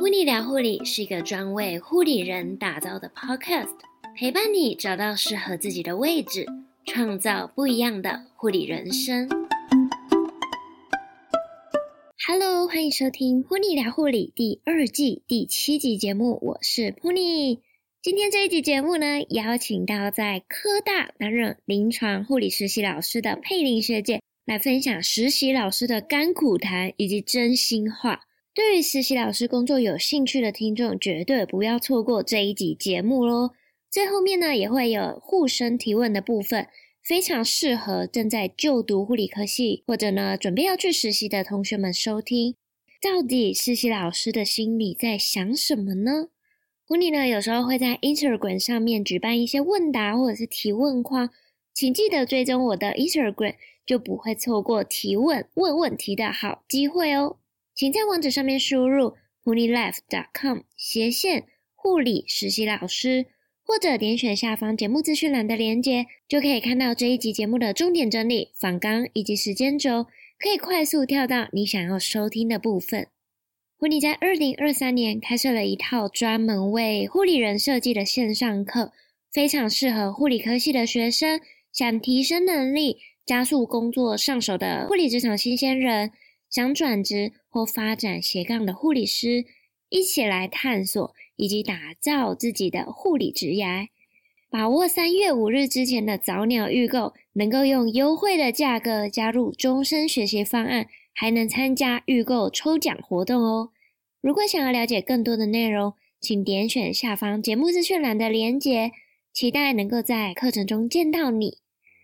噗妮聊护理是一个专为护理人打造的 podcast，陪伴你找到适合自己的位置，创造不一样的护理人生。Hello，欢迎收听噗妮聊护理第二季第七集节目，我是噗妮。今天这一集节目呢，邀请到在科大担任临床护理实习老师的佩玲学姐来分享实习老师的甘苦谈以及真心话。对于实习老师工作有兴趣的听众，绝对不要错过这一集节目喽！最后面呢，也会有护生提问的部分，非常适合正在就读护理科系或者呢准备要去实习的同学们收听。到底实习老师的心里在想什么呢？噗妮呢有时候会在 Instagram 上面举办一些问答或者是提问框，请记得追踪我的 Instagram，就不会错过提问问问题的好机会哦。请在网址上面输入 punilife.com 斜线护理实习老师，或者点选下方节目资讯栏的链接，就可以看到这一集节目的重点整理、访纲以及时间轴，可以快速跳到你想要收听的部分。噗妮在二零二三年开设了一套专门为护理人设计的线上课，非常适合护理科系的学生，想提升能力、加速工作上手的护理职场新鲜人。想转职或发展斜杠的护理师，一起来探索以及打造自己的护理职涯。把握三月五日之前的早鸟预购，能够用优惠的价格加入终身学习方案，还能参加预购抽奖活动哦。如果想要了解更多的内容，请点选下方节目资讯栏的链接。期待能够在课程中见到你。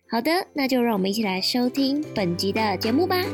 好的，那就让我们一起来收听本集的节目吧。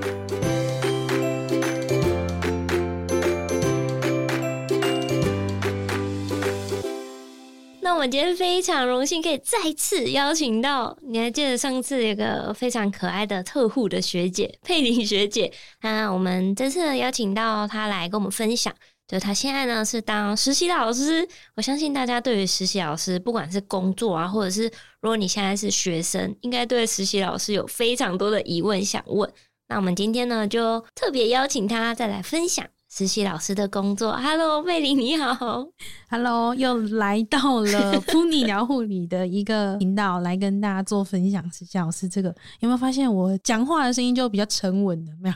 那我们今天非常荣幸可以再次邀请到，你还记得上次有个非常可爱的特护的学姐佩玲学姐，那我们这次邀请到她来跟我们分享，就她现在呢是当实习老师。我相信大家对于实习老师，不管是工作啊，或者是如果你现在是学生，应该对实习老师有非常多的疑问想问。那我们今天呢就特别邀请她再来分享。实习老师的工作，Hello，佩玲你好，Hello，又来到了噗妮聊护理的一个频道，来跟大家做分享。实习老师这个有没有发现我讲话的声音就比较沉稳的？没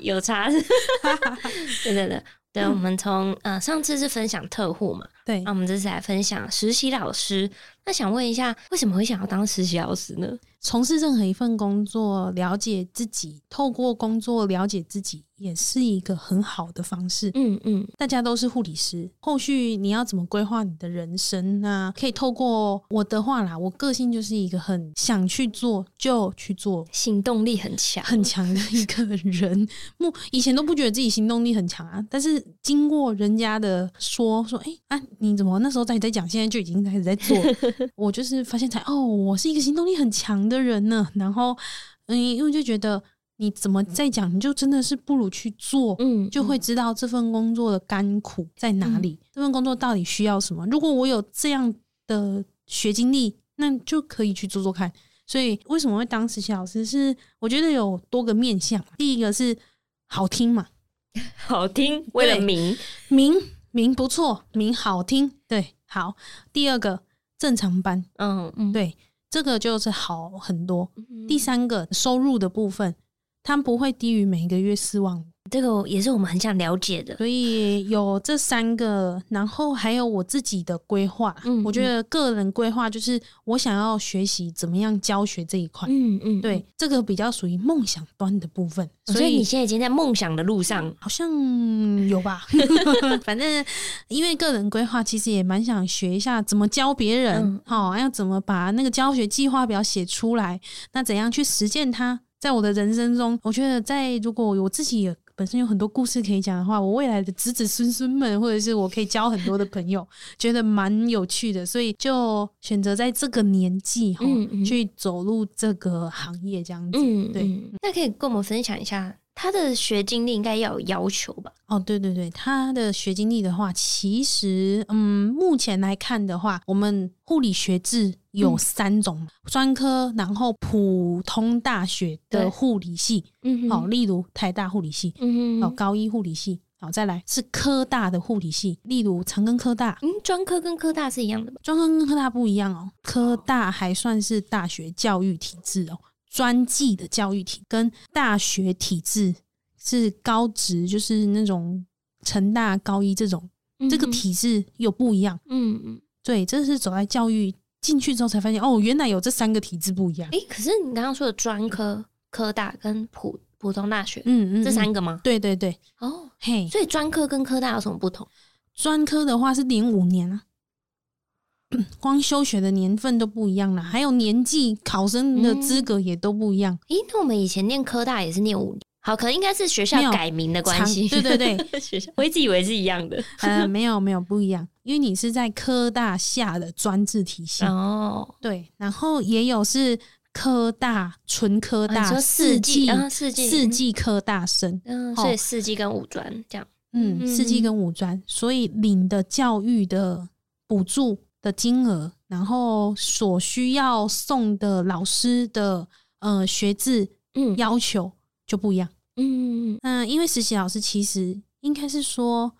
有，有差，对对对。对，我们从呃上次是分享特护嘛，对，那我们这次来分享实习老师。那想问一下，为什么会想要当实习老师呢？从事任何一份工作，了解自己，透过工作了解自己，也是一个很好的方式。嗯嗯，大家都是护理师，后续你要怎么规划你的人生呢？可以透过我的话啦，我个性就是一个很想去做就去做，行动力很强很强的一个人。目以前都不觉得自己行动力很强啊，但是经过人家的说说，哎、欸、啊，你怎么那时候在在讲，现在就已经开始在做？我就是发现才哦，我是一个行动力很强的人呢。然后，嗯，因为就觉得你怎么再讲，你就真的是不如去做，嗯，就会知道这份工作的甘苦在哪里，嗯、这份工作到底需要什么。如果我有这样的学经历，那就可以去做做看。所以，为什么会当实习老师？是我觉得有多个面向。第一个是好听嘛，好听，为了名名名不错，名好听，对，好。第二个。正常班，嗯嗯，对，这个就是好很多。嗯、第三个收入的部分，它不会低于每个月四万五。这个也是我们很想了解的，所以有这三个，然后还有我自己的规划。嗯，我觉得个人规划就是我想要学习怎么样教学这一块。嗯嗯，对，这个比较属于梦想端的部分。所以，你现在已经在梦想的路上，好像有吧？反正因为个人规划，其实也蛮想学一下怎么教别人，好、嗯，要怎么把那个教学计划表写出来，那怎样去实践它？在我的人生中，我觉得在如果我自己有。本身有很多故事可以讲的话，我未来的子子孙孙们，或者是我可以交很多的朋友，觉得蛮有趣的，所以就选择在这个年纪哈、嗯嗯、去走入这个行业这样子。嗯、对，那可以跟我们分享一下。他的学经历应该要有要求吧？哦，对对对，他的学经历的话，其实嗯，目前来看的话，我们护理学制有三种：专、嗯、科，然后普通大学的护理系，嗯，好，例如台大护理系，嗯哼，哦，高一护理系，好，再来是科大的护理系，例如长庚科大。嗯，专科跟科大是一样的吗？专科跟科大不一样哦，科大还算是大学教育体制哦，专技的教育体跟大学体制是高职，就是那种成大高一这种，这个体制又不一样。嗯嗯，对，这是走在教育进去之后才发现，哦，原来有这三个体制不一样。诶、欸，可是你刚刚说的专科。科大跟普普通大学，嗯嗯，这三个吗？对对对，哦，嘿，所以专科跟科大有什么不同？专科的话是零五年啊，光修学的年份都不一样了，还有年纪、考生的资格也都不一样。诶，那我们以前念科大也是念五年，好，可能应该是学校改名的关系。对对对，学校我一直以为是一样的，呃，没有没有不一样，因为你是在科大下的专制体系。哦，对，然后也有是。科大纯科大四技四季四季。科大生，嗯，所以四季跟五专这样，嗯，四季跟五专，所以领的教育的补助的金额，然后所需要送的老师的呃学制，嗯，要求就不一样，嗯嗯，因为实习老师其实应该是说。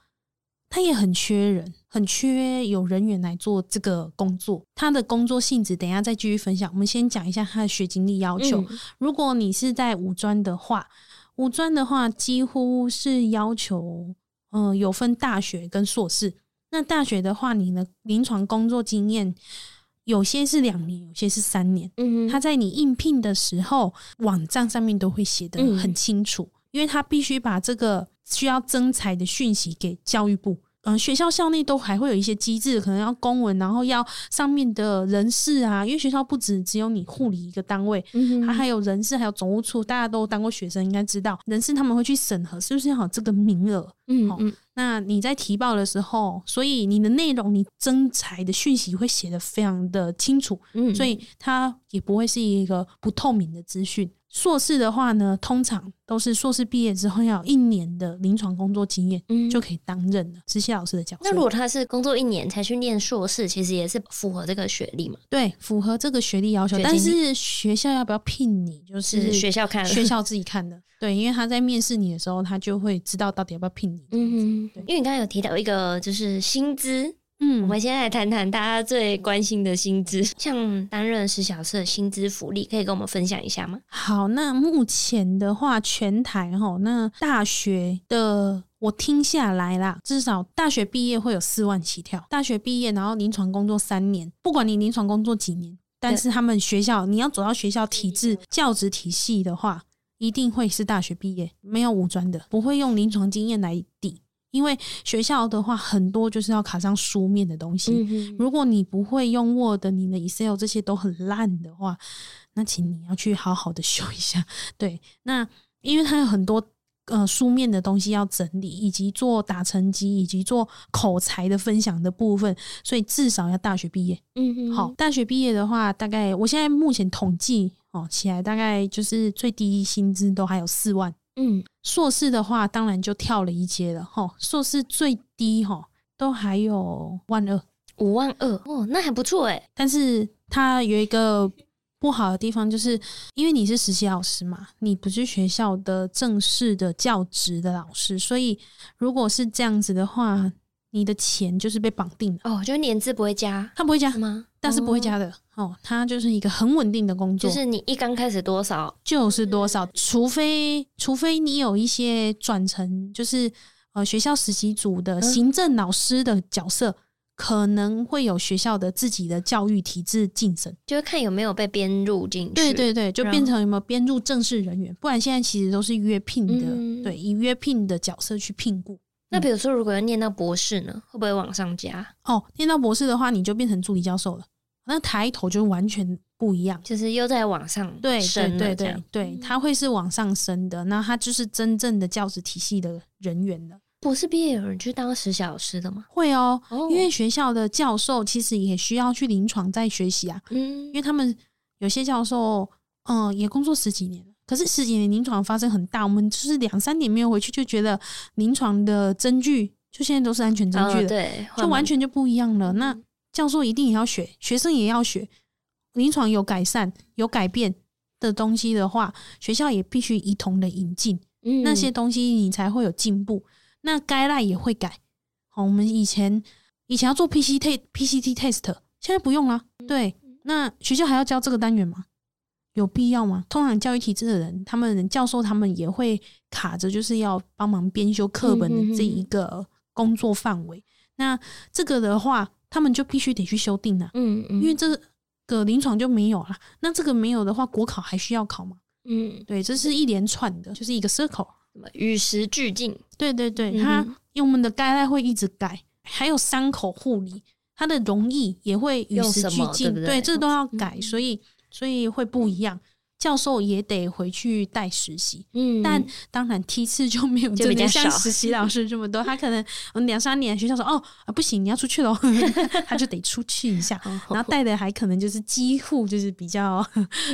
他也很缺人，很缺有人员来做这个工作。他的工作性质，等一下再继续分享。我们先讲一下他的学经历要求。嗯、如果你是在五专的话，五专的话几乎是要求，嗯、呃，有分大学跟硕士。那大学的话，你的临床工作经验有些是两年，有些是三年。嗯，他在你应聘的时候，网站上面都会写的很清楚，嗯、因为他必须把这个。需要征才的讯息给教育部，嗯，学校校内都还会有一些机制，可能要公文，然后要上面的人事啊，因为学校不止只有你护理一个单位，嗯，它还有人事，还有总务处，大家都当过学生，应该知道，人事他们会去审核是不是要有这个名额，嗯嗯，那你在提报的时候，所以你的内容，你征才的讯息会写得非常的清楚，嗯，所以它也不会是一个不透明的资讯。硕士的话呢，通常都是硕士毕业之后要有一年的临床工作经验，嗯，就可以担任了实习老师的角色。那如果他是工作一年才去念硕士，其实也是符合这个学历嘛？对，符合这个学历要求。但是学校要不要聘你，就是，是学校看，学校 自己看的。对，因为他在面试你的时候，他就会知道到底要不要聘你。嗯因为你刚刚有提到一个就是薪资。嗯，我们先来谈谈大家最关心的薪资，像担任实习老师的薪资福利，可以跟我们分享一下吗？好，那目前的话，全台哈，那大学的我听下来啦，至少大学毕业会有四万起跳。大学毕业，然后临床工作三年，不管你临床工作几年，但是他们学校你要走到学校体制教职体系的话，一定会是大学毕业，没有五专的，不会用临床经验来抵。因为学校的话，很多就是要卡上书面的东西。嗯、如果你不会用 Word，你的 Excel 这些都很烂的话，那请你要去好好的 修一下。对，那因为它有很多呃书面的东西要整理，以及做打成绩，以及做口才的分享的部分，所以至少要大学毕业。嗯哼，好，大学毕业的话，大概我现在目前统计哦起来，大概就是最低薪资都还有四万。嗯，硕士的话，当然就跳了一阶了哈。硕士最低哈都还有万二，五万二哦，那还不错诶。但是它有一个不好的地方，就是因为你是实习老师嘛，你不是学校的正式的教职的老师，所以如果是这样子的话，你的钱就是被绑定了哦，就是年资不会加，他不会加吗？但是不会加的哦，它就是一个很稳定的工作，就是你一刚开始多少就是多少，除非除非你有一些转成就是呃学校实习组的行政老师的角色，嗯、可能会有学校的自己的教育体制晋升，就是看有没有被编入进去。对对对，就变成有没有编入正式人员，不然现在其实都是约聘的，嗯、对，以约聘的角色去聘雇。那比如说，如果要念到博士呢，会不会往上加？哦，念到博士的话，你就变成助理教授了。那抬头就完全不一样，就是又在往上升，对对对对对，它会是往上升的。那它就是真正的教职体系的人员了。博士毕业有人去当实习老师的吗？会哦，因为学校的教授其实也需要去临床再学习啊。嗯，因为他们有些教授，嗯，也工作十几年了，可是十几年临床发生很大，我们就是两三年没有回去，就觉得临床的证据就现在都是安全证据了，对，就完全就不一样了。那教授一定也要学，学生也要学。临床有改善、有改变的东西的话，学校也必须一同的引进。嗯，那些东西你才会有进步。那 guideline 也会改。好，我们以前以前要做 PCT PCT test，现在不用了。对，那学校还要教这个单元吗？有必要吗？通常教育体制的人，他们教授他们也会卡着，就是要帮忙编修课本的这一个工作范围。那这个的话，他们就必须得去修订了。嗯嗯，因为这个临床就没有了。那这个没有的话，国考还需要考吗？嗯，对，这是一连串的，就是一个 circle，与时俱进。对对对，它因为我们的 guideline 会一直改，还有伤口护理，它的容易也会与时俱进。对，对，这都要改，所以。所以会不一样，教授也得回去带实习，嗯，但当然梯次就没有这边像实习老师这么多，他可能两三年学校说哦不行，你要出去喽，他就得出去一下，然后带的还可能就是几乎就是比较，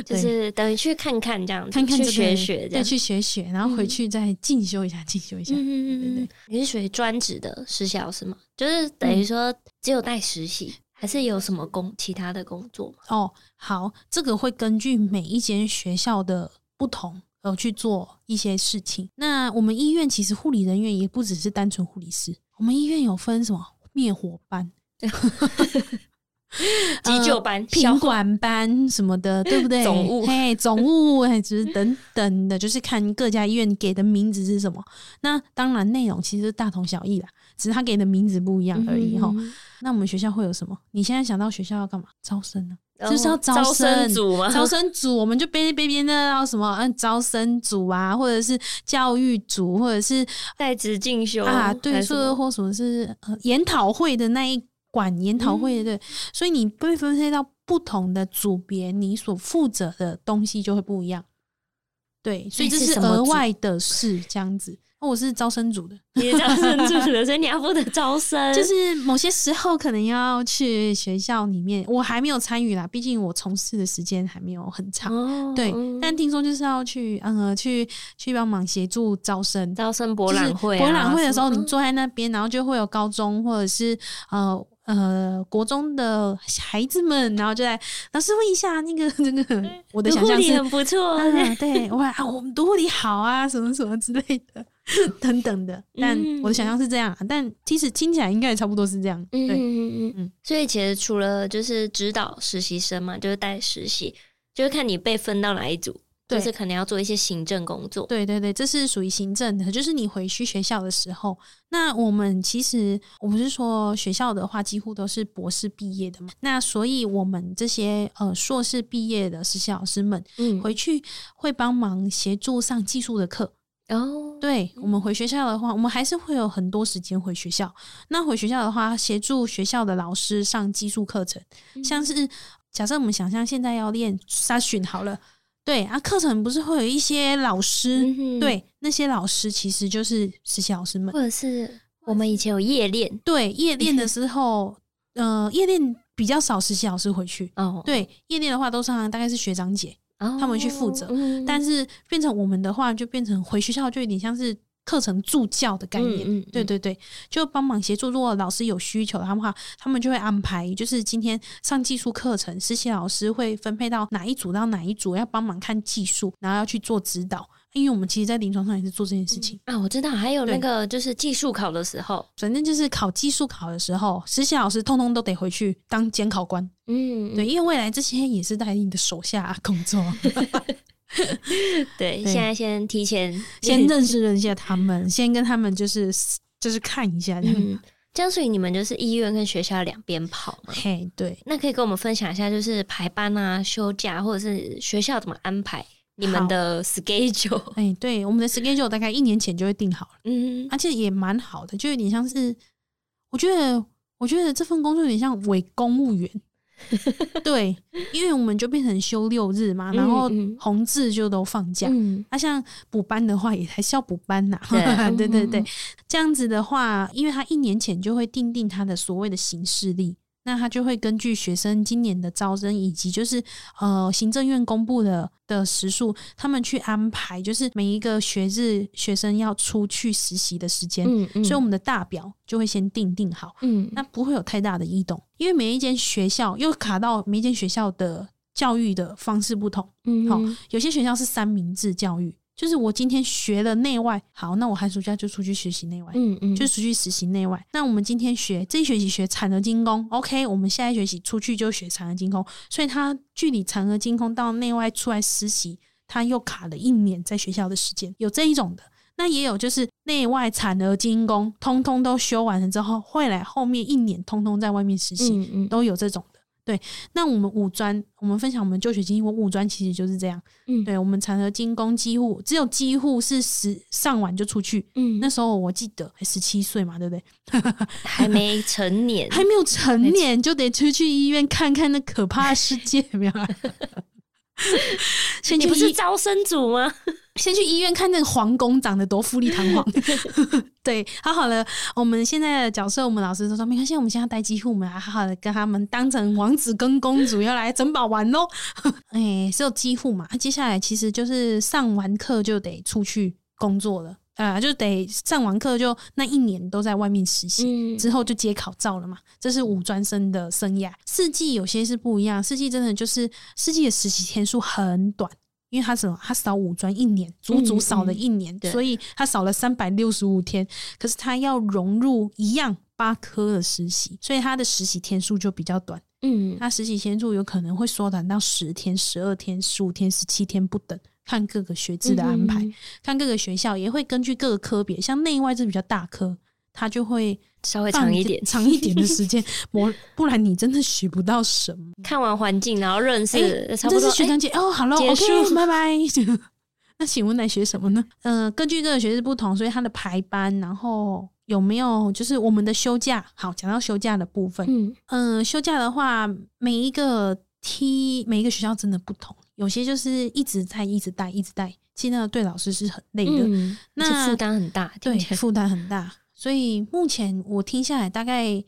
就是等于去看看这样子，看看去学学，再去学学，然后回去再进修一下，进修一下，嗯嗯对对，你是属于专职的实习老师吗？就是等于说只有带实习。还是有什么工其他的工作吗？哦，好，这个会根据每一间学校的不同而去做一些事情。那我们医院其实护理人员也不只是单纯护理师，我们医院有分什么灭火班 急救班、品管班什么的，对不对？总务，嘿，总务，还是等等的，就是看各家医院给的名字是什么。那当然，内容其实大同小异啦。只是他给的名字不一样而已哈。嗯、那我们学校会有什么？你现在想到学校要干嘛？招生呢？哦、就是要招生，招生组吗？招生组，我们就边边边的要什么？嗯，招生组啊，或者是教育组，或者是在职进修啊，对，说或什么是呃研讨会的那一管研讨会的，嗯、所以你被分配到不同的组别，你所负责的东西就会不一样。对，所以这是额外的事，这样子。哦，我是招生组的，你是招生组的，所以你要负责招生。就是某些时候可能要去学校里面，我还没有参与啦，毕竟我从事的时间还没有很长。哦、对，但听说就是要去，嗯，去去帮忙协助招生，招生博览会、啊。博览会的时候，你坐在那边，然后就会有高中或者是呃呃国中的孩子们，然后就在老师问一下那个 那个，我的想象力很不错、啊，对，我啊，我们读护理好啊，什么什么之类的。等等的，但我的想象是这样，嗯、但其实听起来应该也差不多是这样。对，嗯嗯嗯。所以其实除了就是指导实习生嘛，就是带实习，就是看你被分到哪一组，对就是可能要做一些行政工作。对对对，这是属于行政的，就是你回去学校的时候，那我们其实我不是说学校的话，几乎都是博士毕业的嘛，那所以我们这些呃硕士毕业的实习老师们，嗯，回去会帮忙协助上技术的课。哦，oh, 对，我们回学校的话，我们还是会有很多时间回学校。那回学校的话，协助学校的老师上技术课程，嗯、像是假设我们想象现在要练沙训好了，对啊，课程不是会有一些老师，嗯、对，那些老师其实就是实习老师们，或者是我们以前有夜练，对，夜练的时候，呃，夜练比较少实习老师回去，哦，对，夜练的话都是大概是学长姐。他们去负责，嗯、但是变成我们的话，就变成回学校就有点像是课程助教的概念。嗯嗯嗯、对对对，就帮忙协助。如果老师有需求的话，他们就会安排，就是今天上技术课程，实习老师会分配到哪一组到哪一组，要帮忙看技术，然后要去做指导。因为我们其实，在临床上也是做这件事情、嗯、啊。我知道，还有那个就是技术考的时候，反正就是考技术考的时候，实习老师通通都得回去当监考官。嗯，对，因为未来这些也是在你的手下工作。对，对现在先提前 先认识一下他们，先跟他们就是就是看一下这样。嗯，这样所以你们就是医院跟学校两边跑嘛？嘿，对。那可以跟我们分享一下，就是排班啊、休假，或者是学校怎么安排？你们的 schedule，哎、欸，对，我们的 schedule 大概一年前就会定好了，嗯，而且也蛮好的，就有点像是，我觉得，我觉得这份工作有点像伪公务员，对，因为我们就变成休六日嘛，然后红字就都放假，嗯，那、啊、像补班的话，也还是要补班呐，对，对对对，这样子的话，因为他一年前就会定定他的所谓的行事历。那他就会根据学生今年的招生，以及就是呃行政院公布的的时数，他们去安排，就是每一个学日学生要出去实习的时间。嗯嗯。所以我们的大表就会先定定好。嗯。那不会有太大的异动，因为每一间学校又卡到每一间学校的教育的方式不同。嗯。好，有些学校是三明治教育，就是我今天学了内外，好，那我寒暑假就出去学习内外，嗯嗯，就出去实习内外。那我们今天学这一学期学产额精工，OK，我们下一学期出去就学产额精工，所以他距离产额精工到内外出来实习，他又卡了一年在学校的时间，有这一种的。那也有就是内外产额精工，通通都修完了之后，会来后面一年通通在外面实习，嗯嗯，都有这种的。对，那我们五专，我们分享我们就学经历，我五专其实就是这样。嗯，对，我们产和精工几乎只有几乎是十上完就出去。嗯，那时候我记得还十七岁嘛，对不对？还没成年，还没有成年就得出去医院看看那可怕的世界，有没有？你不是招生组吗？先去医院看那个皇宫长得多富丽堂皇。对，好好了，我们现在的角色，我们老师都说没关系，我们现在待机户，我们来好好的跟他们当成王子跟公主要来珍宝玩哦。哎、欸，是有机户嘛？接下来其实就是上完课就得出去工作了。啊，就得上完课就那一年都在外面实习，嗯，之后就接考照了嘛。这是五专生的生涯。四季有些是不一样，四季真的就是四季的实习天数很短，因为他什么？他少五专一年，足足少了一年，嗯嗯，所以他少了三百六十五天。可是他要融入一样八科的实习，所以他的实习天数就比较短。嗯，他实习天数有可能会缩短到十天、十二天、十五天、十七天不等。看各个学制的安排，嗯、看各个学校也会根据各个科别，像内外是比较大科，他就会稍微长一点，长一点的时间。不不然你真的学不到什么。看完环境，然后认识，欸、差不多。学长姐、欸、哦，好了，OK，拜拜。那请问来学什么呢？嗯、呃，根据各个学制不同，所以它的排班，然后有没有就是我们的休假？好，讲到休假的部分，嗯嗯、呃，休假的话，每一个 T 每一个学校真的不同。有些就是一直在一直带一直带，其实那个对老师是很累的，嗯、那负担很大，对，负担很大。所以目前我听下来，大概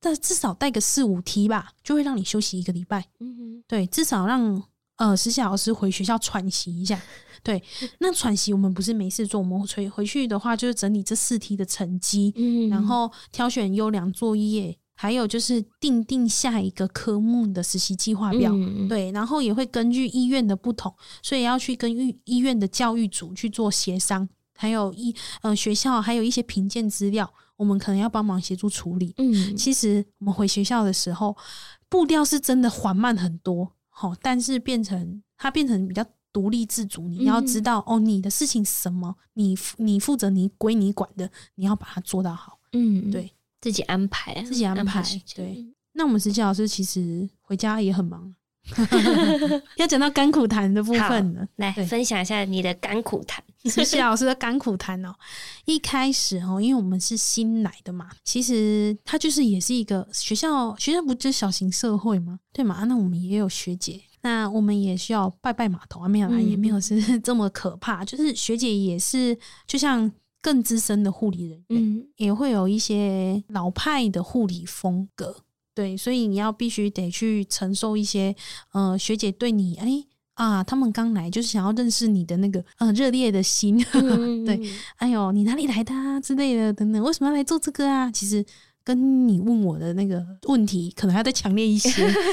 但至少带个四五题吧，就会让你休息一个礼拜。嗯哼，对，至少让呃实习老师回学校喘息一下。对，那喘息我们不是没事做，我们回回去的话就是整理这四题的成绩，嗯，然后挑选优良作业。还有就是定定下一个科目的实习计划表，嗯、对，然后也会根据医院的不同，所以要去跟医医院的教育组去做协商，还有一呃学校还有一些评鉴资料，我们可能要帮忙协助处理。嗯，其实我们回学校的时候步调是真的缓慢很多，好，但是变成它变成比较独立自主，你要知道、嗯、哦，你的事情什么，你你负责你归你管的，你要把它做到好。嗯，对。自己安排，自己安排。安排对，那我们实习老师其实回家也很忙 要讲到甘苦谈的部分了。来分享一下你的甘苦谈。实习老师的甘苦谈哦，一开始哦，因为我们是新来的嘛，其实他就是也是一个学校，学校不就是小型社会吗？对嘛？那我们也有学姐，那我们也需要拜拜码头啊，没有啦，也没有是这么可怕，就是学姐也是，就像。更资深的护理人员，嗯，也会有一些老派的护理风格，对，所以你要必须得去承受一些，呃，学姐对你，哎、欸、啊，他们刚来就是想要认识你的那个，呃，热烈的心，嗯、对，哎呦，你哪里来的啊之类的等等，为什么要来做这个啊？其实跟你问我的那个问题可能还要再强烈一些。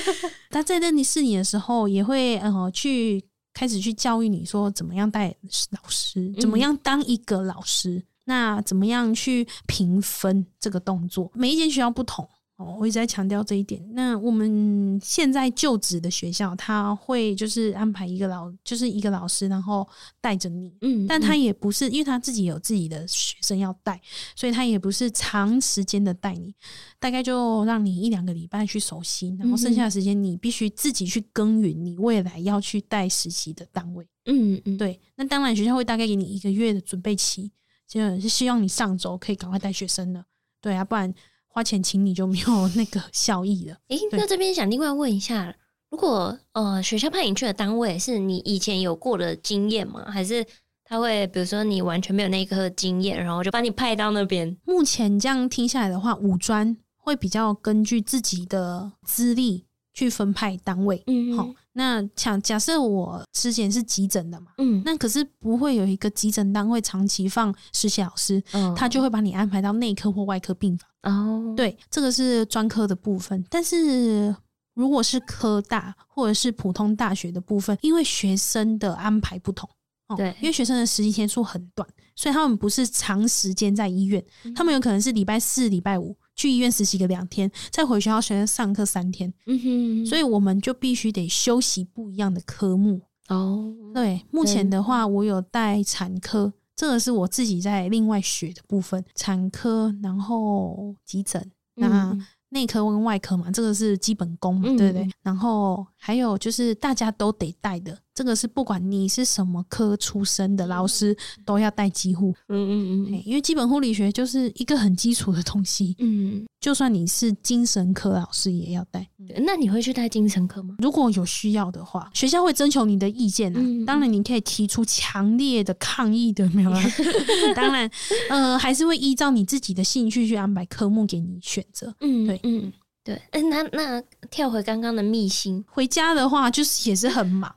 他在认识你的时候，也会呃去。开始去教育你说怎么样带老师，怎么样当一个老师，嗯、那怎么样去评分这个动作，每一间学校不同。哦，我一直在强调这一点。那我们现在就职的学校，他会就是安排一个老，就是一个老师，然后带着你。嗯，但他也不是，因为他自己有自己的学生要带，所以他也不是长时间的带你，大概就让你一两个礼拜去熟悉，然后剩下的时间你必须自己去耕耘你未来要去带实习的单位。嗯嗯，对。那当然，学校会大概给你一个月的准备期，就是希望你上周可以赶快带学生了。对啊，不然。花钱请你就没有那个效益了。诶、欸，那这边想另外问一下，如果呃学校派你去的单位是你以前有过的经验吗？还是他会比如说你完全没有那一科经验，然后就把你派到那边？目前这样听下来的话，五专会比较根据自己的资历去分派单位。嗯，好。那假假设我之前是急诊的嘛，嗯，那可是不会有一个急诊单位长期放实习老师，嗯，他就会把你安排到内科或外科病房。哦，对，这个是专科的部分。但是如果是科大或者是普通大学的部分，因为学生的安排不同，哦，对，因为学生的实习天数很短，所以他们不是长时间在医院，嗯、他们有可能是礼拜四、礼拜五去医院实习个两天，再回学校学生上课三天。嗯哼，所以我们就必须得修习不一样的科目。哦，对，目前的话，我有带产科，这个是我自己在另外学的部分，产科，然后急诊，那内科跟外科嘛，这个是基本功嘛，对不对？嗯、然后还有就是大家都得带的。这个是不管你是什么科出身的老师都要带几乎，嗯嗯嗯，因为基本护理学就是一个很基础的东西，嗯，就算你是精神科老师也要带。那你会去带精神科吗？如果有需要的话，学校会征求你的意见啊。嗯、当然，你可以提出强烈的抗议的，没有啊？当然，呃，还是会依照你自己的兴趣去安排科目给你选择。嗯，对，嗯。对，哎，那那跳回刚刚的密星，回家的话就是也是很忙。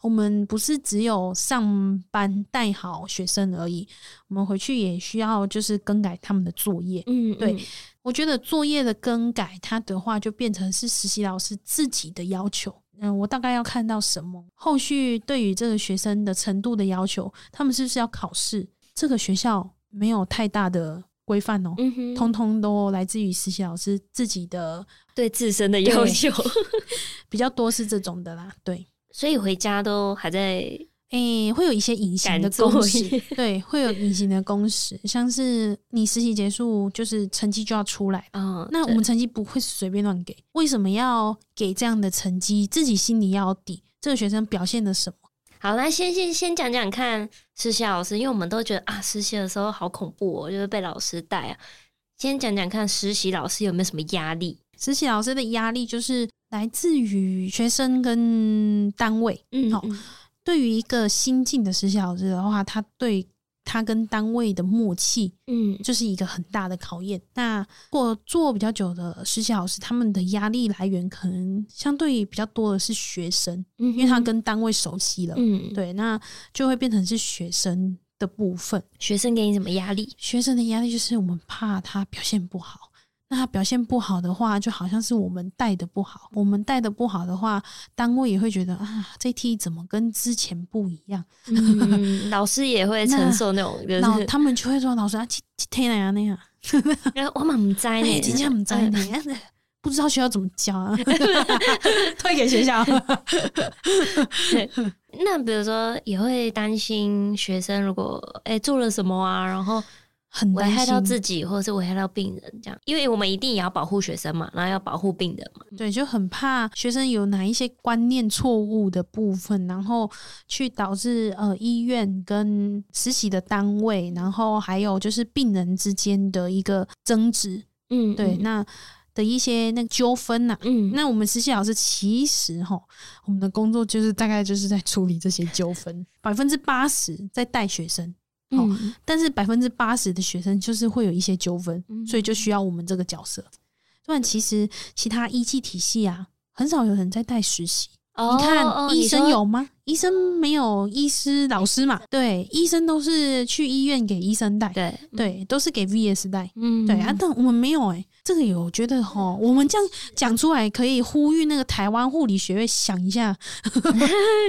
我们不是只有上班带好学生而已，我们回去也需要就是更改他们的作业。嗯，对，我觉得作业的更改，它的话就变成是实习老师自己的要求。嗯，我大概要看到什么，后续对于这个学生的程度的要求，他们是不是要考试？这个学校没有太大的。规范哦，嗯、通通都来自于实习老师自己的对自身的 要求，比较多是这种的啦。对，所以回家都还在诶、欸，会有一些隐形的工时，对，会有隐形的工时，像是你实习结束，就是成绩就要出来啊。嗯、那我们成绩不会随便乱给，为什么要给这样的成绩？自己心里要有底，这个学生表现的什么？好，来先先先讲讲看实习老师，因为我们都觉得啊，实习的时候好恐怖哦，就是被老师带啊。先讲讲看实习老师有没有什么压力？实习老师的压力就是来自于学生跟单位。嗯，好，对于一个新进的实习老师的话，他对。他跟单位的默契，嗯，就是一个很大的考验。嗯、那如果做比较久的实习老师，他们的压力来源可能相对比较多的是学生，嗯、因为他跟单位熟悉了，嗯，对，那就会变成是学生的部分。学生给你什么压力？学生的压力就是我们怕他表现不好。那他表现不好的话，就好像是我们带的不好。我们带的不好的话，单位也会觉得啊，这题怎么跟之前不一样？嗯、老师也会承受那种，然后他们就会说：“老师啊，这这天那样那样。”我蛮不在呢，今天不在呢，不知道学校怎么教啊？推给学校。对，那比如说也会担心学生如果哎、欸、做了什么啊，然后。很危害到自己，或者是危害到病人，这样，因为我们一定也要保护学生嘛，然后要保护病人嘛，对，就很怕学生有哪一些观念错误的部分，然后去导致呃医院跟实习的单位，然后还有就是病人之间的一个争执，嗯，对，那的一些那个纠纷呐，嗯，那我们实习老师其实哈，我们的工作就是大概就是在处理这些纠纷，百分之八十在带学生。嗯，但是百分之八十的学生就是会有一些纠纷，嗯、所以就需要我们这个角色。不然其实其他医技体系啊，很少有人在带实习。哦、你看医生有吗？医生没有医师老师嘛？对，医生都是去医院给医生带，对对，都是给 VS 带。嗯，对啊，但我们没有哎、欸，这个有我觉得哈，我们这样讲出来可以呼吁那个台湾护理学院想一下。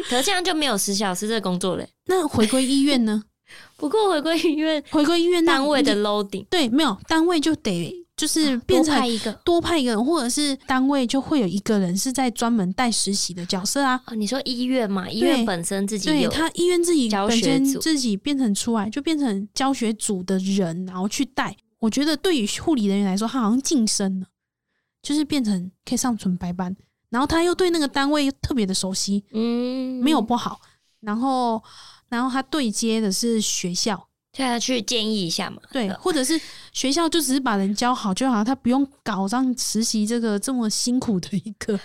可是这样就没有实习老师这个工作嘞。那回归医院呢？不过回归医院，回归医院单位的 loading 对，没有单位就得就是变成多派一个，多派一个人，或者是单位就会有一个人是在专门带实习的角色啊。哦，你说医院嘛，医院本身自己有对他医院自己本身自己变成出来就变成教学组的人，然后去带。我觉得对于护理人员来说，他好像晋升了，就是变成可以上纯白班，然后他又对那个单位又特别的熟悉，嗯，没有不好，然后。然后他对接的是学校，就要去建议一下嘛。对，或者是学校就只是把人教好就好，他不用搞上实习这个这么辛苦的一个。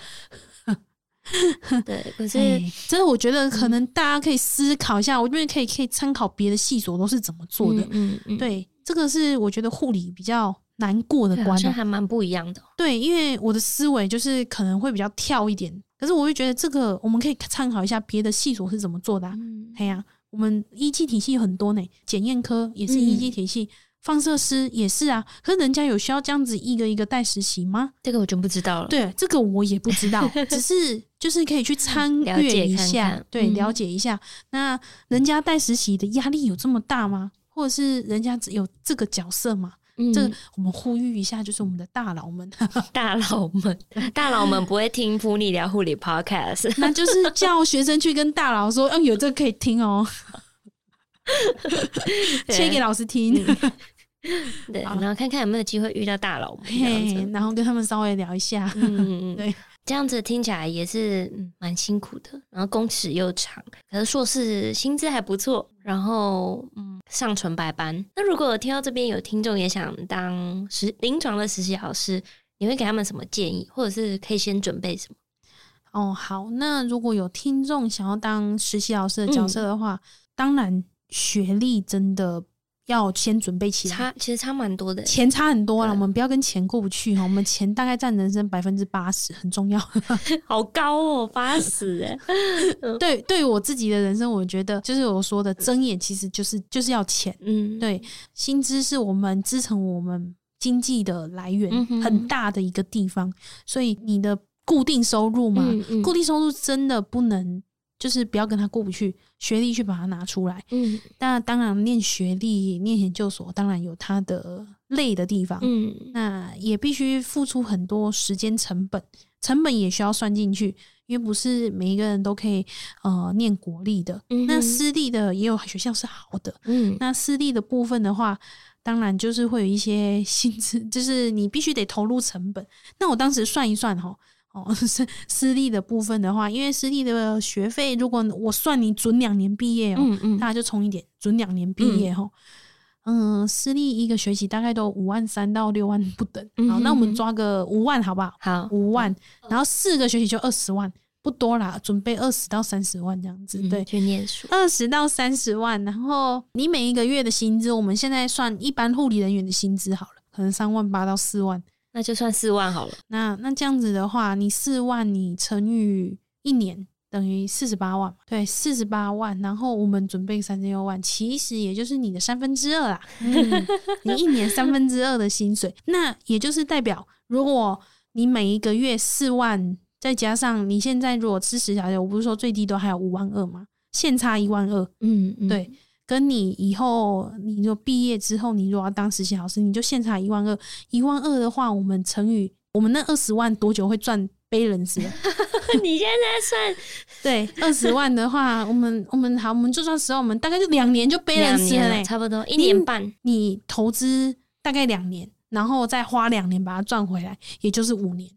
对，可是、欸、真的，我觉得可能大家可以思考一下，我这边可以可以参考别的系所都是怎么做的。嗯嗯，嗯对，这个是我觉得护理比较难过的关，好像还蛮不一样的。对，因为我的思维就是可能会比较跳一点。可是我会觉得这个我们可以参考一下别的系所是怎么做的、啊。哎呀、嗯啊，我们医技体系很多呢，检验科也是医技体系，放射师也是啊，可是人家有需要这样子一个一个带实习吗？这个我就不知道了。对，这个我也不知道，只是就是可以去参阅一下，看看对，了解一下。嗯、那人家带实习的压力有这么大吗？或者是人家只有这个角色吗？嗯，这个我们呼吁一下，就是我们的大佬们，大佬们，大佬们不会听噗妮聊护理 Podcast，那就是叫学生去跟大佬说，哦，有这个可以听哦，切给老师听。对，然后看看有没有机会遇到大佬们，然后跟他们稍微聊一下。嗯嗯，对，这样子听起来也是蛮辛苦的，然后工时又长，可是硕士薪资还不错，然后嗯，上纯白班。那如果听到这边有听众也想当实临床的实习老师，你会给他们什么建议，或者是可以先准备什么？哦，好，那如果有听众想要当实习老师的角色的话，嗯、当然学历真的。要先准备起来，差其实差蛮多的，钱差很多了。我们不要跟钱过不去哈，我们钱大概占人生百分之八十，很重要。好高哦，八十哎。对，对于我自己的人生，我觉得就是我说的睁眼，其实就是就是要钱。嗯，对，薪资是我们支撑我们经济的来源很大的一个地方，所以你的固定收入嘛，嗯嗯固定收入真的不能。就是不要跟他过不去，学历去把它拿出来。嗯，那当然念学历、念研究所，当然有它的累的地方。嗯，那也必须付出很多时间成本，成本也需要算进去，因为不是每一个人都可以呃念国立的。嗯，那私立的也有学校是好的。嗯，那私立的部分的话，当然就是会有一些薪资，就是你必须得投入成本。那我当时算一算齁。哦，私私立的部分的话，因为私立的学费，如果我算你准两年毕业哦，嗯嗯，大家就充一点，准两年毕业哦，嗯，嗯，私立一个学期大概都五万三到六万不等，好，那我们抓个五万好不好？好，五万，然后四个学期就二十万，不多啦，准备二十到三十万这样子，对，去念书，二十到三十万，然后你每一个月的薪资，我们现在算一般护理人员的薪资好了，可能三万八到四万。那就算四万好了。那那这样子的话，你四万你乘以一年等于四十八万，对，四十八万。然后我们准备三十六万，其实也就是你的三分之二啦。嗯，你一年三分之二的薪水，那也就是代表，如果你每一个月四万，再加上你现在如果吃十小时，我不是说最低都还有五万二吗？现差一万二。嗯嗯，对。跟你以后，你就毕业之后，你如果要当实习老师，你就现场一万二，一万二的话，我们乘以我们那二十万多久会赚 balance？你现在算对二十万的话，我们我们好，我们就算十万，我们大概就两年就 balance 了嘞，差不多一年半。你，你投资大概两年，然后再花两年把它赚回来，也就是五年。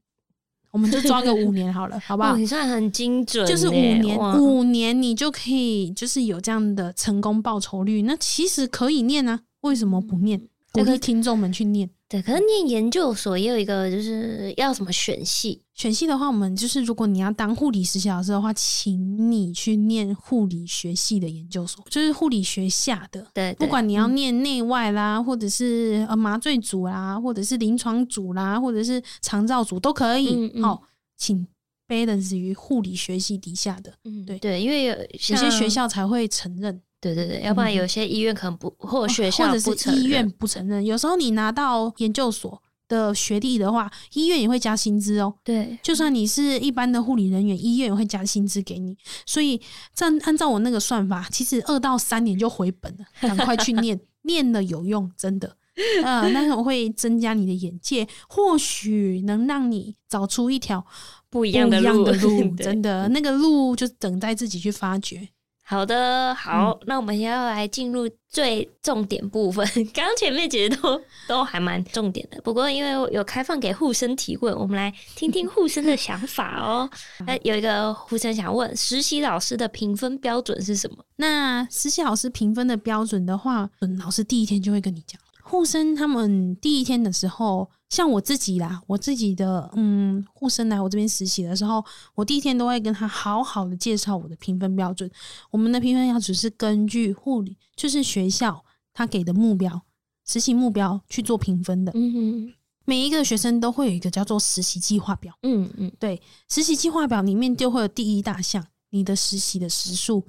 我们就抓个五年好了，好不好？你算很精准，就是五年，五年你就可以就是有这样的成功报酬率。那其实可以念啊，为什么不念？鼓励听众们去念。对，可是念研究所也有一个，就是要什么选系？选系的话，我们就是如果你要当护理实习老师的话，请你去念护理学系的研究所，就是护理学下的。对，对，不管你要念内外啦，嗯、或者是呃麻醉组啦，或者是临床组啦，或者是肠照组都可以。好、嗯嗯哦，请 balance 于护理学系底下的。嗯，对对，因为有有些学校才会承认。对对对，要不然有些医院可能不，或者学校或者是医院不承认。有时候你拿到研究所的学历的话，医院也会加薪资哦。对，就算你是一般的护理人员，医院也会加薪资给你。所以，这样按照我那个算法，其实二到三年就回本了。赶快去念，念了有用，真的。呃，那种会增加你的眼界，或许能让你找出一条不一样的路。真的，那个路就等待自己去发掘。好的，好，嗯、那我们要来进入最重点部分。刚刚前面其实都 都还蛮重点的，不过因为有开放给护生提问，我们来听听护生的想法哦。那有一个护生想问，实习老师的评分标准是什么？那实习老师评分的标准的话，嗯，老师第一天就会跟你讲。护生他们第一天的时候，像我自己啦，我自己的嗯，护生来我这边实习的时候，我第一天都会跟他好好的介绍我的评分标准。我们的评分标准是根据护理，就是学校他给的目标，实习目标去做评分的。嗯哼，每一个学生都会有一个叫做实习计划表。嗯嗯，对，实习计划表里面就会有第一大项，你的实习的时数、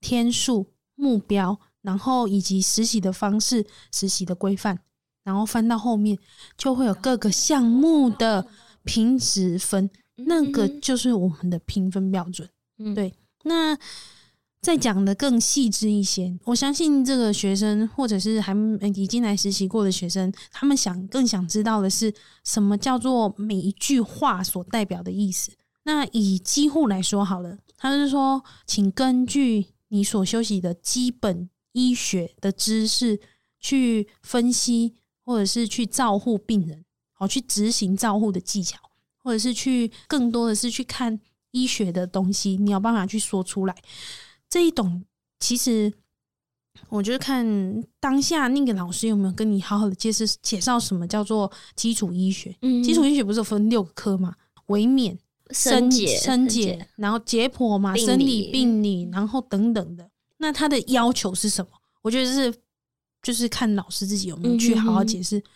天数、目标。然后以及实习的方式、实习的规范，然后翻到后面就会有各个项目的评值分，那个就是我们的评分标准。嗯，对。那再讲的更细致一些，我相信这个学生或者是还已经来实习过的学生，他们想更想知道的是什么叫做每一句话所代表的意思。那以机护来说好了，他是说，请根据你所休息的基本医学的知识去分析，或者是去照护病人，好去执行照护的技巧，或者是去更多的是去看医学的东西，你有办法去说出来。这一种其实，我觉得看当下那个老师有没有跟你好好的介绍介绍什么叫做基础医学。嗯，基础医学不是有分六个科嘛？微免、生解、生解，然后解剖嘛，生理、病理，然后等等的。那他的要求是什么？我觉得是就是看老师自己有没有去好好解释。嗯、哼哼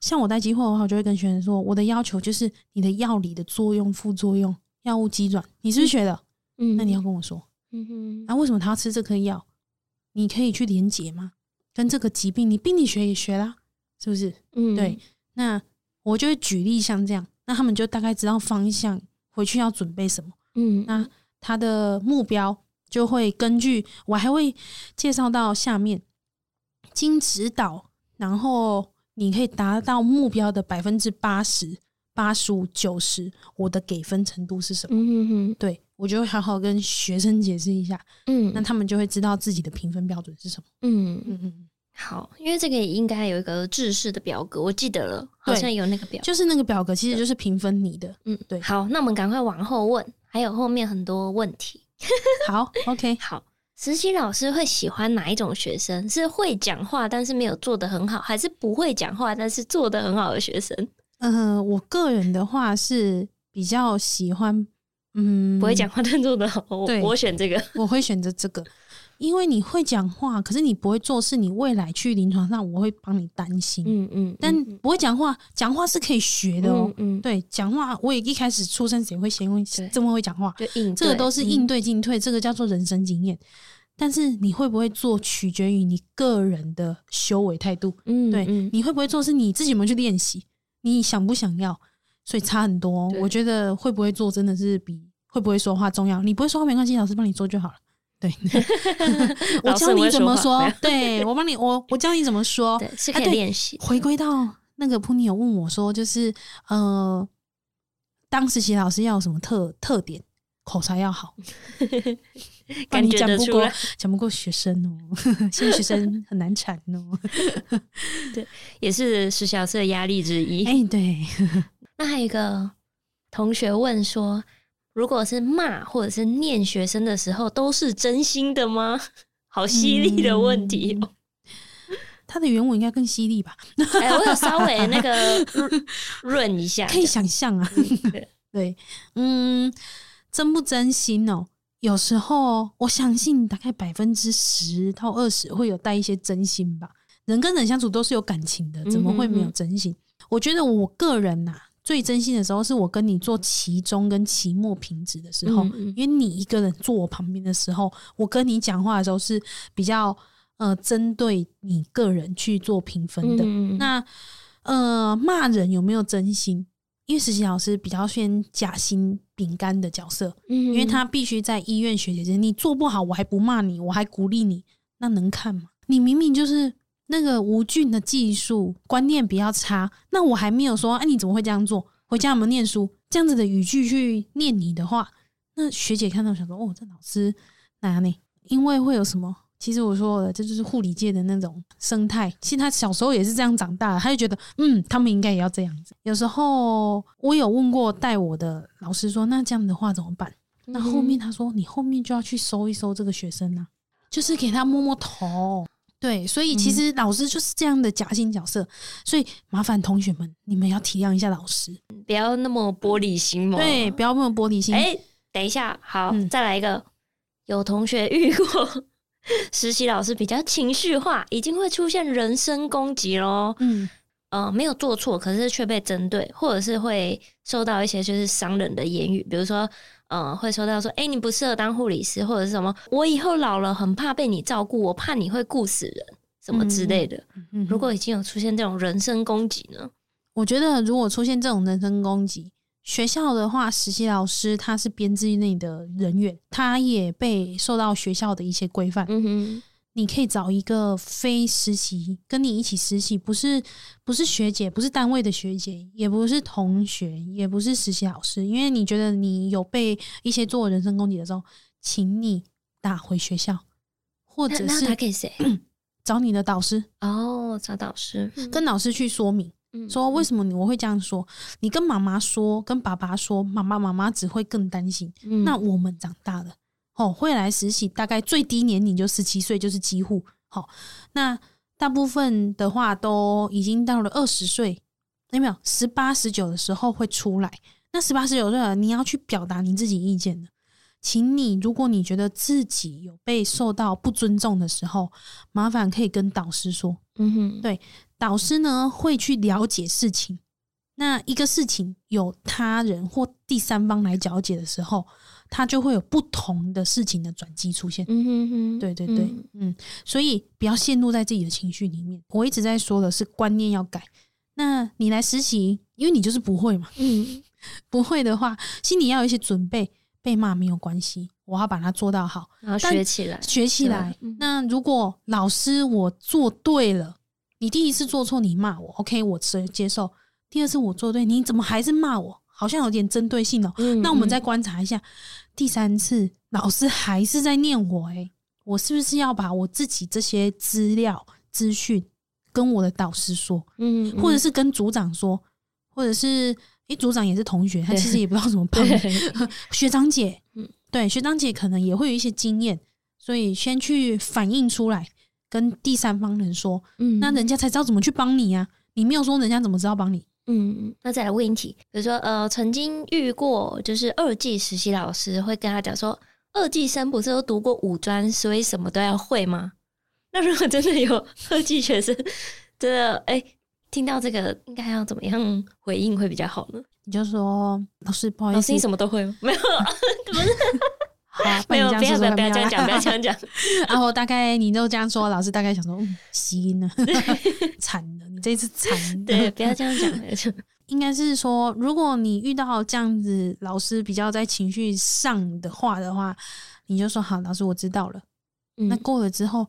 像我带机会的话，我就会跟学生说，我的要求就是你的药理的作用、副作用、药物机转，你是不是学的？嗯，那你要跟我说。嗯哼，那、啊、为什么他要吃这颗药？你可以去连结吗？跟这个疾病，你病理学也学啦，是不是？嗯，对。那我就会举例像这样，那他们就大概知道方向，回去要准备什么。嗯，那他的目标就会根据我还会介绍到下面，经指导，然后你可以达到目标的百分之八十、八十五、九十，我的给分程度是什么？嗯哼哼，对。我就会好好跟学生解释一下，嗯，那他们就会知道自己的评分标准是什么。嗯嗯嗯，好，因为这个也应该有一个制式的表格，我记得了，好像有那个表，就是那个表格，其实就是评分你的。嗯，对。好，那我们赶快往后问，还有后面很多问题。好，OK，好。实习老师会喜欢哪一种学生？是会讲话但是没有做得很好，还是不会讲话但是做得很好的学生？嗯、呃，我个人的话是比较喜欢。嗯，不会讲话但做的好，我我选这个，我会选择这个，因为你会讲话，可是你不会做事，你未来去临床上，我会帮你担心。嗯嗯，但不会讲话，讲话是可以学的哦。嗯，对，讲话我也一开始出生时也会先会这么会讲话，这个都是应对进退，这个叫做人生经验。但是你会不会做，取决于你个人的修为态度。嗯，对，你会不会做是你自己有没有去练习，你想不想要，所以差很多。我觉得会不会做真的是比。会不会说话重要？你不会说话没关系，老师帮你做就好了。对，我教你怎么说。说对我帮你，我我教你怎么说。对，是可以练习。回归到那个普尼有问我说，就是呃，当实习老师要有什么特特点？口才要好，感觉讲不过讲不过学生哦，现在学生很难缠哦。对，也是实习老师的压力之一。哎、欸，对。那还有一个同学问说。如果是骂或者是念学生的时候，都是真心的吗？好犀利的问题！他的原文应该更犀利吧？哎、欸，我有稍微那个 润一下，可以想象啊。对，嗯，真不真心哦、喔？有时候我相信大概百分之十到二十会有带一些真心吧。人跟人相处都是有感情的，怎么会没有真心？我觉得我个人呐、啊。最真心的时候是我跟你做期中跟期末评值的时候，因为你一个人坐我旁边的时候，我跟你讲话的时候是比较呃针对你个人去做评分的。那呃骂人有没有真心？因为实习老师比较偏夹心饼干的角色，因为他必须在医院学姐姐，你做不好我还不骂你，我还鼓励你，那能看吗？你明明就是。那个吴俊的技术观念比较差，那我还没有说，哎、啊，你怎么会这样做？回家有没有念书？这样子的语句去念你的话，那学姐看到想说，哦，这老师哪里？因为会有什么？其实我说的，这就是护理界的那种生态。其实他小时候也是这样长大的，他就觉得，嗯，他们应该也要这样子。有时候我有问过带我的老师说，那这样的话怎么办？那后面他说，你后面就要去搜一搜这个学生啊，就是给他摸摸头。对，所以其实老师就是这样的夹心角色，嗯、所以麻烦同学们，你们要体谅一下老师，不要那么玻璃心嘛。对，不要那么玻璃心。哎，等一下，好，嗯、再来一个。有同学遇过 实习老师比较情绪化，已经会出现人身攻击喽。嗯，呃没有做错，可是却被针对，或者是会受到一些就是伤人的言语，比如说呃会收到说，哎、欸，你不适合当护理师，或者是什么，我以后老了很怕被你照顾，我怕你会顾死人，什么之类的。嗯嗯嗯、如果已经有出现这种人身攻击呢？我觉得如果出现这种人身攻击，学校的话，实习老师他是编制内的人员，他也被受到学校的一些规范。嗯哼，你可以找一个非实习跟你一起实习，不是不是学姐，不是单位的学姐，也不是同学，也不是实习老师。因为你觉得你有被一些做人身攻击的时候，请你打回学校，或者是打给谁？找你的导师哦，找导师，跟老师去说明。说为什么你我会这样说？你跟妈妈说，跟爸爸说，妈妈妈妈只会更担心。嗯、那我们长大了，哦，会来实习，大概最低年龄就十七岁，就是几乎。好、哦，那大部分的话都已经到了二十岁，有没有？十八、十九的时候会出来。那十八、十九岁了，你要去表达你自己意见的，请你，如果你觉得自己有被受到不尊重的时候，麻烦可以跟导师说。嗯哼，对。导师呢会去了解事情，那一个事情有他人或第三方来了解的时候，他就会有不同的事情的转机出现。嗯哼哼，对对对，嗯，嗯，所以不要陷入在自己的情绪里面。我一直在说的是观念要改。那你来实习，因为你就是不会嘛，嗯，不会的话，心里要有一些准备，被骂没有关系，我要把它做到好，然后学起来，学起来。嗯，那如果老师我做对了。你第一次做错，你骂我，OK，我接接受。第二次我做对，你怎么还是骂我？好像有点针对性哦、喔。嗯嗯，那我们再观察一下，第三次老师还是在念我、欸，诶，我是不是要把我自己这些资料资讯跟我的导师说？嗯，嗯，或者是跟组长说，或者是诶，组长也是同学，他其实也不知道怎么办。学长姐，嗯，对，学长姐可能也会有一些经验，所以先去反映出来。跟第三方人说，嗯，那人家才知道怎么去帮你啊。你没有说，人家怎么知道帮你？嗯，那再来问一题，比如说，呃，曾经遇过，就是二技实习老师会跟他讲说，二技生不是都读过五专，所以什么都要会吗？那如果真的有二技学生，真的，哎、欸，听到这个，应该要怎么样回应会比较好呢？你就说，老师不好意思，老师你什么都会吗？没有，不是。好，没有，不要不要这样讲，不要这样讲。然后大概你都这样说，老师大概想说，嗯，吸音了，惨了，你这一次惨。对，不要这样讲。应该是说，如果你遇到这样子老师比较在情绪上的话的话，你就说好，老师我知道了。嗯、那过了之后。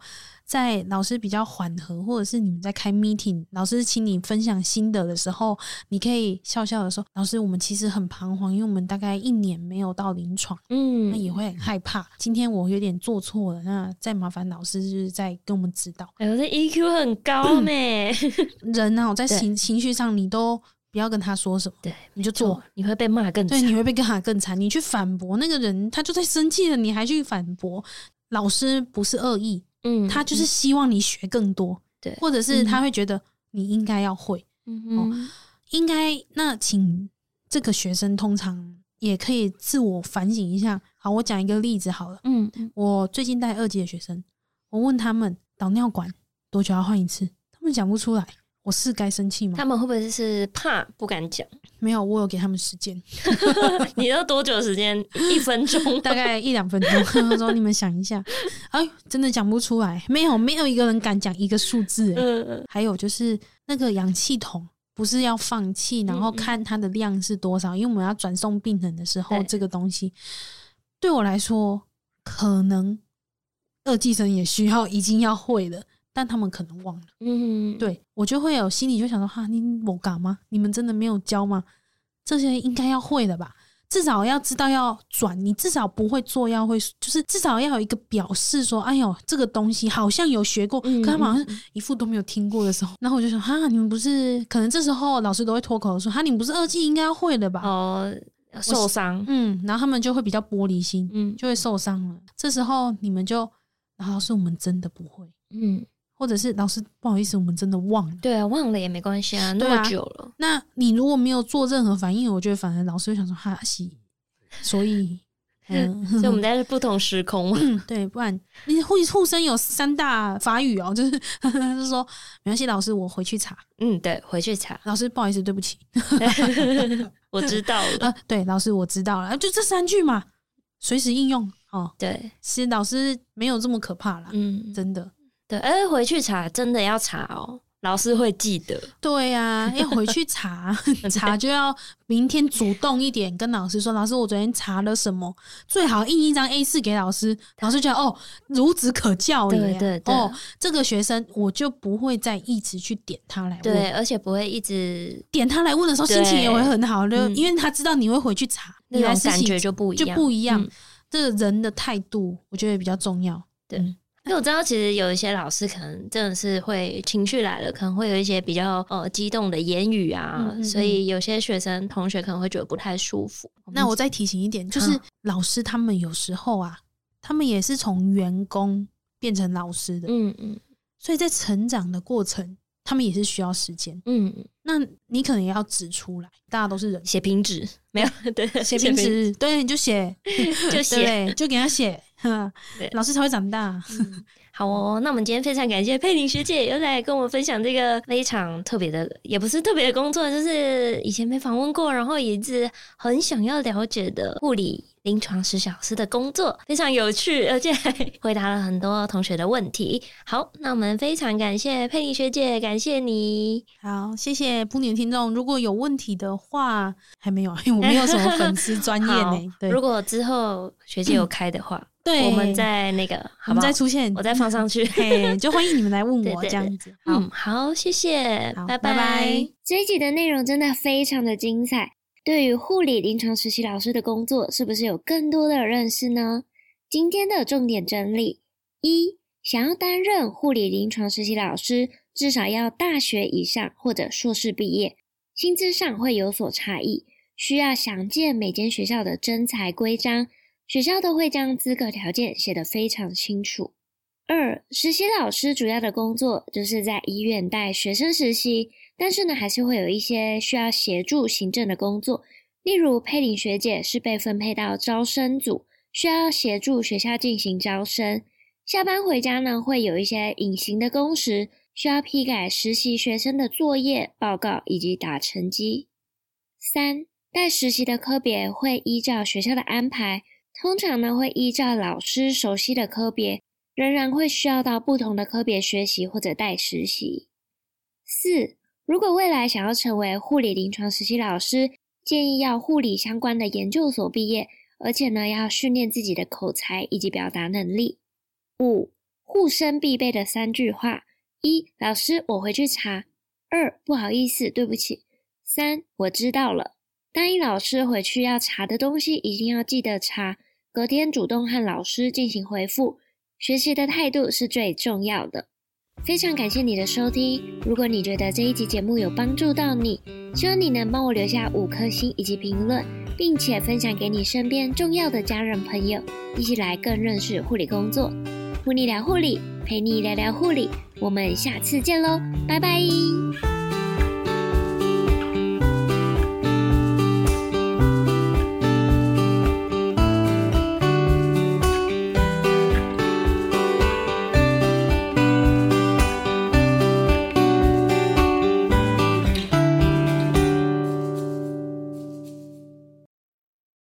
在老师比较缓和，或者是你们在开 meeting，老师请你分享心得的时候，你可以笑笑的说：“老师，我们其实很彷徨，因为我们大概一年没有到临床，嗯，那也会很害怕。今天我有点做错了，那再麻烦老师就是再跟我们指导。”哎，我的 EQ 很高呢。人啊，在情情绪上，你都不要跟他说什么，对，你就做，你会被骂更惨，对，你会被骂更惨。你去反驳那个人，他就在生气了，你还去反驳，老师不是恶意。嗯，他就是希望你学更多，对，或者是他会觉得你应该要会，嗯哼。哦，应该那请这个学生通常也可以自我反省一下。好，我讲一个例子好了，嗯，我最近带二级的学生，我问他们导尿管多久要换一次，他们讲不出来。我是该生气吗？他们会不会是怕不敢讲？没有，我有给他们时间。你要多久时间？一分钟，大概一两分钟。他说：“你们想一下。”哎，真的讲不出来。没有，没有一个人敢讲一个数字。嗯。还有就是那个氧气筒，不是要放气，然后看它的量是多少？因为我们要转送病人的时候，这个东西对我来说，可能二技生也需要，已经要会了。但他们可能忘了，嗯，对，我就会有心里就想说，哈，你我敢吗？你们真的没有教吗？这些应该要会的吧？至少要知道要转，你至少不会做要会，就是至少要有一个表示说，哎呦，这个东西好像有学过，嗯、可他们好像一副都没有听过的时候，然后我就想，哈，你们不是？可能这时候老师都会脱口说，哈，你们不是二技应该要会的吧？哦，受伤，嗯，然后他们就会比较玻璃心，嗯，就会受伤了。这时候你们就，然后是我们真的不会，嗯。或者是老师，不好意思，我们真的忘了。对啊，忘了也没关系啊，那么久了。啊、那你如果没有做任何反应，我觉得反而老师会想说哈西，所以 嗯，所以我们在不同时空对，不然你护护生有三大法语哦，就是就是说，没关系，老师，我回去查。嗯，对，回去查。老师，不好意思，对不起，我知道了。啊，对，老师，我知道了，就这三句嘛，随时应用哦。对，其实老师没有这么可怕啦。嗯，真的。对，哎，回去查，真的要查哦。老师会记得，对呀、啊，要回去查 查，就要明天主动一点跟老师说，老师，我昨天查了什么，最好印一张 A 四给老师，老师觉得哦，孺子可教也，对对对，哦，这个学生我就不会再一直去点他来问，对，而且不会一直点他来问的时候，心情也会很好，就因为他知道你会回去查，那种感觉就不一样，就不一样，嗯、这个人的态度，我觉得比较重要，对。嗯因为我知道，其实有一些老师可能真的是会情绪来了，可能会有一些比较呃激动的言语啊，嗯嗯嗯，所以有些学生同学可能会觉得不太舒服。那我再提醒一点，就是老师他们有时候啊，他们也是从员工变成老师的，嗯嗯，所以在成长的过程，他们也是需要时间，嗯，那你可能也要指出来，大家都是人，写评纸没有？对，写评纸，对，你就写，就写，就给他写。哈，老师才会长大。嗯、好哦，那我们今天非常感谢佩玲学姐又来跟我们分享这个非常特别的，也不是特别的工作，就是以前没访问过，然后也一直很想要了解的护理临床实习老师的工作，非常有趣，而且还回答了很多同学的问题。好，那我们非常感谢佩玲学姐，感谢你。好，谢谢噗妮的听众。如果有问题的话，还没有，因为我没有什么粉丝专业呢。对，如果之后学姐有开的话。嗯对，我们再那个，好好，我们再出现，我再放上去，嘿，就欢迎你们来问我 这样子。嗯，好，谢谢，拜拜。拜拜。这一集的内容真的非常的精彩。对于护理临床实习老师的工作，是不是有更多的认识呢？今天的重点整理：一，想要担任护理临床实习老师，至少要大学以上或者硕士毕业，薪资上会有所差异，需要详见每间学校的征才规章。学校都会将资格条件写得非常清楚。二，实习老师主要的工作就是在医院带学生实习，但是呢，还是会有一些需要协助行政的工作。例如佩玲学姐是被分配到招生组，需要协助学校进行招生。下班回家呢，会有一些隐形的工时，需要批改实习学生的作业报告以及打成绩。三，带实习的科别会依照学校的安排。通常呢，会依照老师熟悉的科别，仍然会需要到不同的科别学习或者带实习。四，如果未来想要成为护理临床实习老师，建议要护理相关的研究所毕业，而且呢，要训练自己的口才以及表达能力。五，护生必备的三句话：一，老师，我回去查；二，不好意思，对不起；三，我知道了。答应老师回去要查的东西，一定要记得查。隔天主动和老师进行回复，学习的态度是最重要的。非常感谢你的收听，如果你觉得这一集节目有帮助到你，希望你能帮我留下五颗星以及评论，并且分享给你身边重要的家人朋友，一起来更认识护理工作。噗妮聊护理，陪你聊聊护理，我们下次见喽，拜拜。